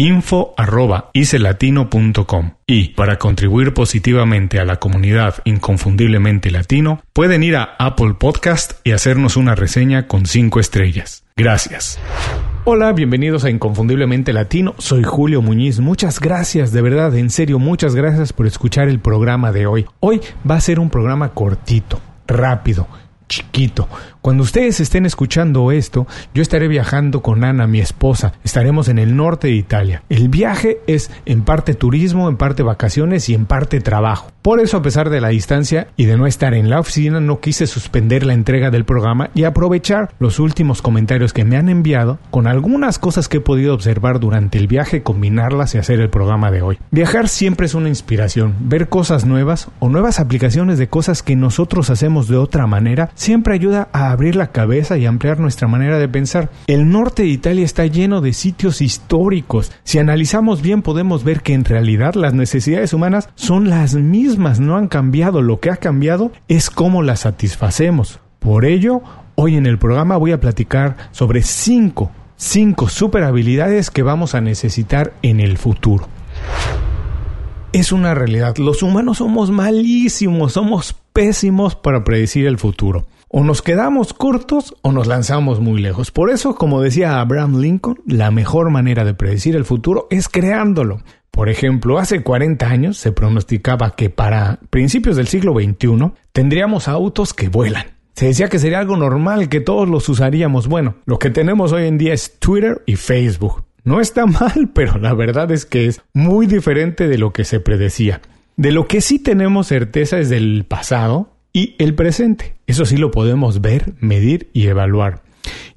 info.icelatino.com y para contribuir positivamente a la comunidad inconfundiblemente latino pueden ir a Apple Podcast y hacernos una reseña con 5 estrellas. Gracias. Hola, bienvenidos a Inconfundiblemente Latino. Soy Julio Muñiz. Muchas gracias, de verdad, en serio, muchas gracias por escuchar el programa de hoy. Hoy va a ser un programa cortito, rápido, chiquito. Cuando ustedes estén escuchando esto, yo estaré viajando con Ana, mi esposa. Estaremos en el norte de Italia. El viaje es en parte turismo, en parte vacaciones y en parte trabajo. Por eso, a pesar de la distancia y de no estar en la oficina, no quise suspender la entrega del programa y aprovechar los últimos comentarios que me han enviado con algunas cosas que he podido observar durante el viaje, combinarlas y hacer el programa de hoy. Viajar siempre es una inspiración. Ver cosas nuevas o nuevas aplicaciones de cosas que nosotros hacemos de otra manera siempre ayuda a abrir la cabeza y ampliar nuestra manera de pensar. El norte de Italia está lleno de sitios históricos. Si analizamos bien podemos ver que en realidad las necesidades humanas son las mismas, no han cambiado. Lo que ha cambiado es cómo las satisfacemos. Por ello, hoy en el programa voy a platicar sobre cinco, cinco super habilidades que vamos a necesitar en el futuro. Es una realidad, los humanos somos malísimos, somos pésimos para predecir el futuro. O nos quedamos cortos o nos lanzamos muy lejos. Por eso, como decía Abraham Lincoln, la mejor manera de predecir el futuro es creándolo. Por ejemplo, hace 40 años se pronosticaba que para principios del siglo XXI tendríamos autos que vuelan. Se decía que sería algo normal, que todos los usaríamos. Bueno, lo que tenemos hoy en día es Twitter y Facebook. No está mal, pero la verdad es que es muy diferente de lo que se predecía. De lo que sí tenemos certeza es del pasado y el presente. Eso sí lo podemos ver, medir y evaluar.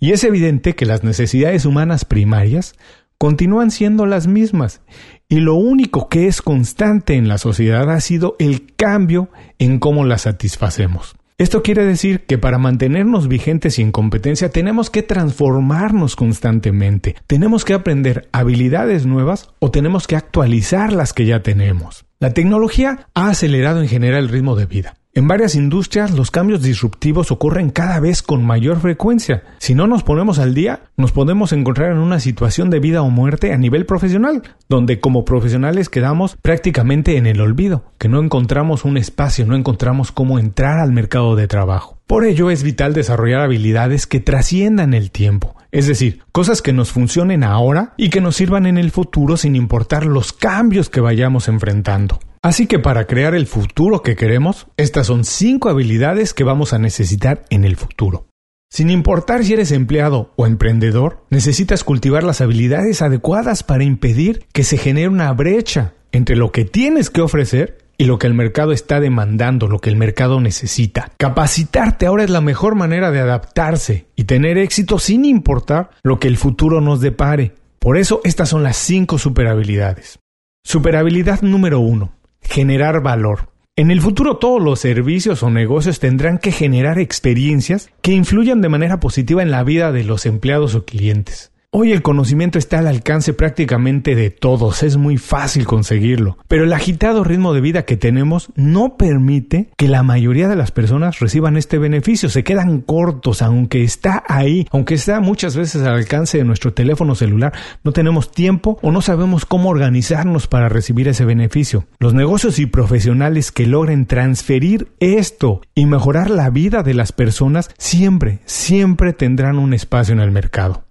Y es evidente que las necesidades humanas primarias continúan siendo las mismas y lo único que es constante en la sociedad ha sido el cambio en cómo las satisfacemos. Esto quiere decir que para mantenernos vigentes y en competencia tenemos que transformarnos constantemente, tenemos que aprender habilidades nuevas o tenemos que actualizar las que ya tenemos. La tecnología ha acelerado en general el ritmo de vida. En varias industrias los cambios disruptivos ocurren cada vez con mayor frecuencia. Si no nos ponemos al día, nos podemos encontrar en una situación de vida o muerte a nivel profesional, donde como profesionales quedamos prácticamente en el olvido, que no encontramos un espacio, no encontramos cómo entrar al mercado de trabajo. Por ello es vital desarrollar habilidades que trasciendan el tiempo, es decir, cosas que nos funcionen ahora y que nos sirvan en el futuro sin importar los cambios que vayamos enfrentando. Así que para crear el futuro que queremos, estas son cinco habilidades que vamos a necesitar en el futuro. Sin importar si eres empleado o emprendedor, necesitas cultivar las habilidades adecuadas para impedir que se genere una brecha entre lo que tienes que ofrecer y lo que el mercado está demandando, lo que el mercado necesita. Capacitarte ahora es la mejor manera de adaptarse y tener éxito sin importar lo que el futuro nos depare. Por eso estas son las cinco superhabilidades. Superhabilidad número uno generar valor. En el futuro todos los servicios o negocios tendrán que generar experiencias que influyan de manera positiva en la vida de los empleados o clientes. Hoy el conocimiento está al alcance prácticamente de todos, es muy fácil conseguirlo, pero el agitado ritmo de vida que tenemos no permite que la mayoría de las personas reciban este beneficio, se quedan cortos, aunque está ahí, aunque está muchas veces al alcance de nuestro teléfono celular, no tenemos tiempo o no sabemos cómo organizarnos para recibir ese beneficio. Los negocios y profesionales que logren transferir esto y mejorar la vida de las personas siempre, siempre tendrán un espacio en el mercado.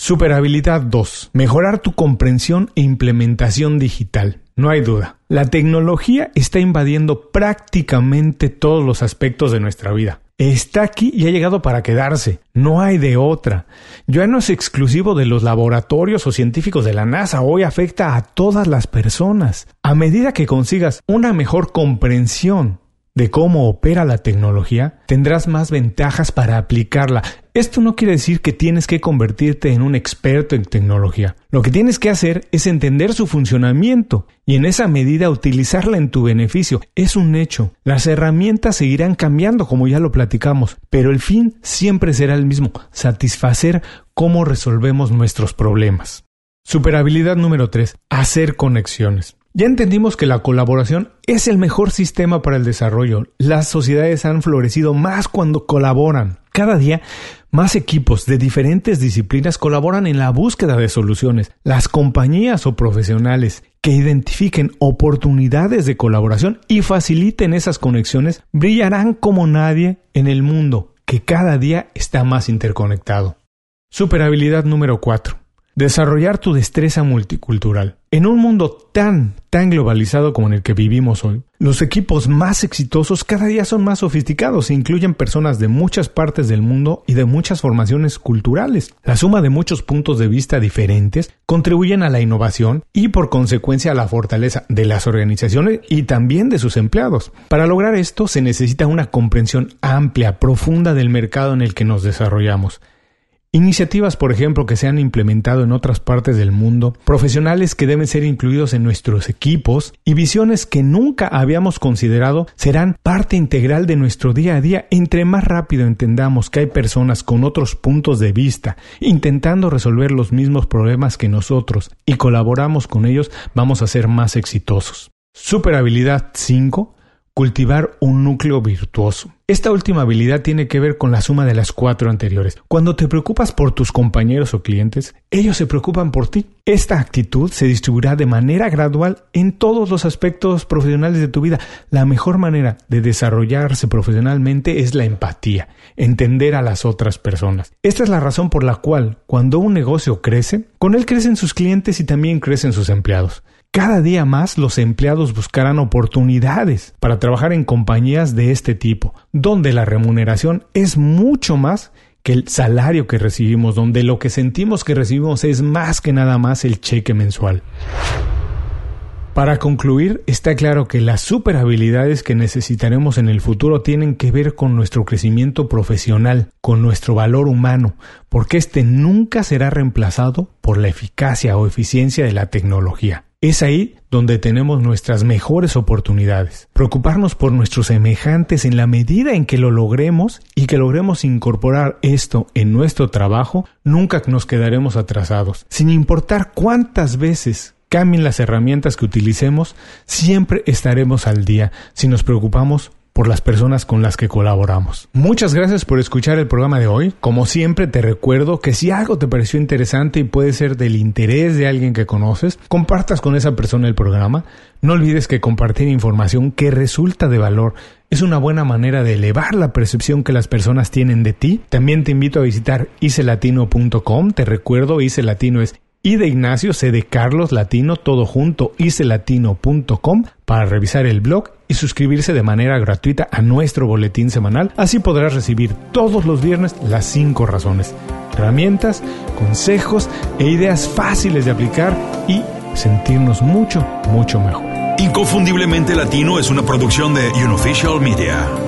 Superhabilidad 2. Mejorar tu comprensión e implementación digital. No hay duda. La tecnología está invadiendo prácticamente todos los aspectos de nuestra vida. Está aquí y ha llegado para quedarse. No hay de otra. Ya no es exclusivo de los laboratorios o científicos de la NASA. Hoy afecta a todas las personas. A medida que consigas una mejor comprensión de cómo opera la tecnología, tendrás más ventajas para aplicarla. Esto no quiere decir que tienes que convertirte en un experto en tecnología. Lo que tienes que hacer es entender su funcionamiento y en esa medida utilizarla en tu beneficio. Es un hecho. Las herramientas seguirán cambiando como ya lo platicamos, pero el fin siempre será el mismo, satisfacer cómo resolvemos nuestros problemas. Superhabilidad número 3. Hacer conexiones. Ya entendimos que la colaboración es el mejor sistema para el desarrollo. Las sociedades han florecido más cuando colaboran. Cada día, más equipos de diferentes disciplinas colaboran en la búsqueda de soluciones. Las compañías o profesionales que identifiquen oportunidades de colaboración y faciliten esas conexiones brillarán como nadie en el mundo, que cada día está más interconectado. Superhabilidad número 4 desarrollar tu destreza multicultural. En un mundo tan, tan globalizado como en el que vivimos hoy, los equipos más exitosos cada día son más sofisticados e incluyen personas de muchas partes del mundo y de muchas formaciones culturales. La suma de muchos puntos de vista diferentes contribuyen a la innovación y por consecuencia a la fortaleza de las organizaciones y también de sus empleados. Para lograr esto se necesita una comprensión amplia, profunda del mercado en el que nos desarrollamos Iniciativas, por ejemplo, que se han implementado en otras partes del mundo, profesionales que deben ser incluidos en nuestros equipos y visiones que nunca habíamos considerado serán parte integral de nuestro día a día. Entre más rápido entendamos que hay personas con otros puntos de vista intentando resolver los mismos problemas que nosotros y colaboramos con ellos, vamos a ser más exitosos. Super habilidad 5 cultivar un núcleo virtuoso. Esta última habilidad tiene que ver con la suma de las cuatro anteriores. Cuando te preocupas por tus compañeros o clientes, ellos se preocupan por ti. Esta actitud se distribuirá de manera gradual en todos los aspectos profesionales de tu vida. La mejor manera de desarrollarse profesionalmente es la empatía, entender a las otras personas. Esta es la razón por la cual cuando un negocio crece, con él crecen sus clientes y también crecen sus empleados. Cada día más los empleados buscarán oportunidades para trabajar en compañías de este tipo, donde la remuneración es mucho más que el salario que recibimos, donde lo que sentimos que recibimos es más que nada más el cheque mensual. Para concluir, está claro que las super habilidades que necesitaremos en el futuro tienen que ver con nuestro crecimiento profesional, con nuestro valor humano, porque este nunca será reemplazado por la eficacia o eficiencia de la tecnología. Es ahí donde tenemos nuestras mejores oportunidades. Preocuparnos por nuestros semejantes en la medida en que lo logremos y que logremos incorporar esto en nuestro trabajo, nunca nos quedaremos atrasados. Sin importar cuántas veces cambien las herramientas que utilicemos, siempre estaremos al día si nos preocupamos por las personas con las que colaboramos. Muchas gracias por escuchar el programa de hoy. Como siempre te recuerdo que si algo te pareció interesante y puede ser del interés de alguien que conoces, compartas con esa persona el programa. No olvides que compartir información que resulta de valor es una buena manera de elevar la percepción que las personas tienen de ti. También te invito a visitar icelatino.com. Te recuerdo, icelatino es y de Ignacio, C de Carlos Latino, todo junto, icelatino.com para revisar el blog y suscribirse de manera gratuita a nuestro boletín semanal. Así podrás recibir todos los viernes las 5 razones, herramientas, consejos e ideas fáciles de aplicar y sentirnos mucho, mucho mejor. Inconfundiblemente Latino es una producción de Unofficial Media.